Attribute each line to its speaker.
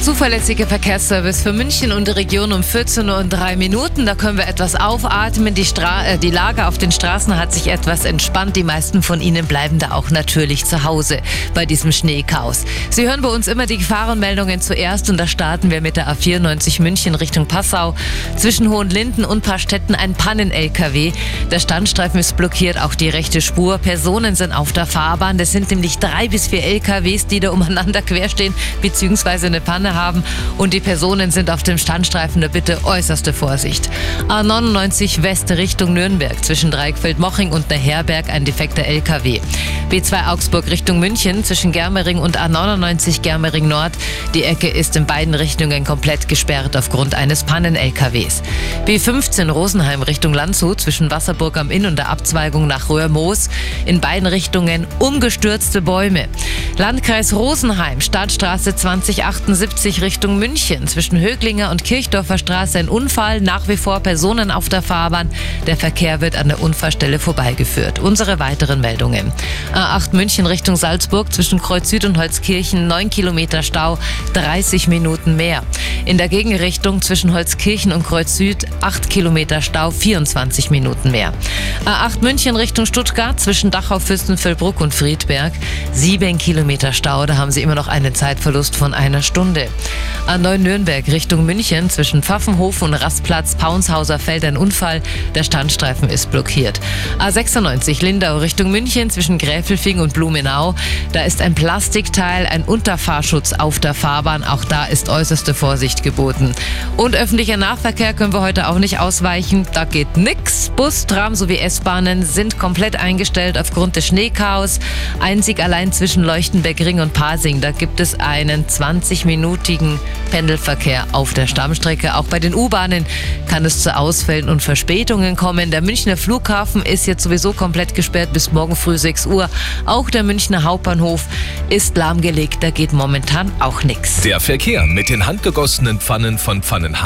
Speaker 1: Der zuverlässige Verkehrsservice für München und die Region um 14 Uhr und 3 Minuten. Da können wir etwas aufatmen. Die, Stra äh, die Lage auf den Straßen hat sich etwas entspannt. Die meisten von Ihnen bleiben da auch natürlich zu Hause bei diesem Schneechaos. Sie hören bei uns immer die Gefahrenmeldungen zuerst und da starten wir mit der A94 München Richtung Passau. Zwischen Hohenlinden und Paarstetten ein Pannen-LKW. Der Standstreifen ist blockiert, auch die rechte Spur. Personen sind auf der Fahrbahn. Das sind nämlich drei bis vier LKWs, die da umeinander querstehen, beziehungsweise eine Panne haben und die Personen sind auf dem Standstreifen. Da bitte äußerste Vorsicht. A99 West Richtung Nürnberg zwischen Dreieckfeld-Moching und Herberg ein defekter LKW. B2 Augsburg Richtung München zwischen Germering und A99 Germering Nord. Die Ecke ist in beiden Richtungen komplett gesperrt aufgrund eines Pannen-LKWs. B15 Rosenheim Richtung Landshut zwischen Wasserburg am Inn und der Abzweigung nach Röhrmoos. In beiden Richtungen umgestürzte Bäume. Landkreis Rosenheim, Stadtstraße 2078 Richtung München. Zwischen Höglinger und Kirchdorfer Straße ein Unfall, nach wie vor Personen auf der Fahrbahn. Der Verkehr wird an der Unfallstelle vorbeigeführt. Unsere weiteren Meldungen. A8 München Richtung Salzburg zwischen Kreuz Süd und Holzkirchen 9 Kilometer Stau, 30 Minuten mehr. In der Gegenrichtung zwischen Holzkirchen und Kreuz Süd 8 Kilometer Stau, 24 Minuten mehr. A8 München Richtung Stuttgart zwischen Dachau, Fürstenfeldbruck und Friedberg 7 Kilometer Stau, da haben Sie immer noch einen Zeitverlust von einer Stunde. A9 Nürnberg Richtung München zwischen Pfaffenhofen und Rastplatz Paunshauser Feld ein Unfall, der Standstreifen ist blockiert. A96 Lindau Richtung München zwischen Gräfelfing und Blumenau, da ist ein Plastikteil, ein Unterfahrschutz auf der Fahrbahn, auch da ist äußerste Vorsicht geboten. Und öffentlicher Nahverkehr können wir heute auch nicht ausweichen, da geht nix. Bus, Tram sowie S-Bahnen sind komplett eingestellt aufgrund des Schneechaos. Einzig allein zwischen Leuchtenberg Ring und Pasing, da gibt es einen 20-minütigen Pendelverkehr auf der Stammstrecke. Auch bei den U-Bahnen kann es zu Ausfällen und Verspätungen kommen. Der Münchner Flughafen ist jetzt sowieso komplett gesperrt bis morgen früh 6 Uhr. Auch der Münchner Hauptbahnhof ist lahmgelegt. Da geht momentan auch nichts.
Speaker 2: Der Verkehr mit den handgegossenen Pfannen von Pfannenhagen.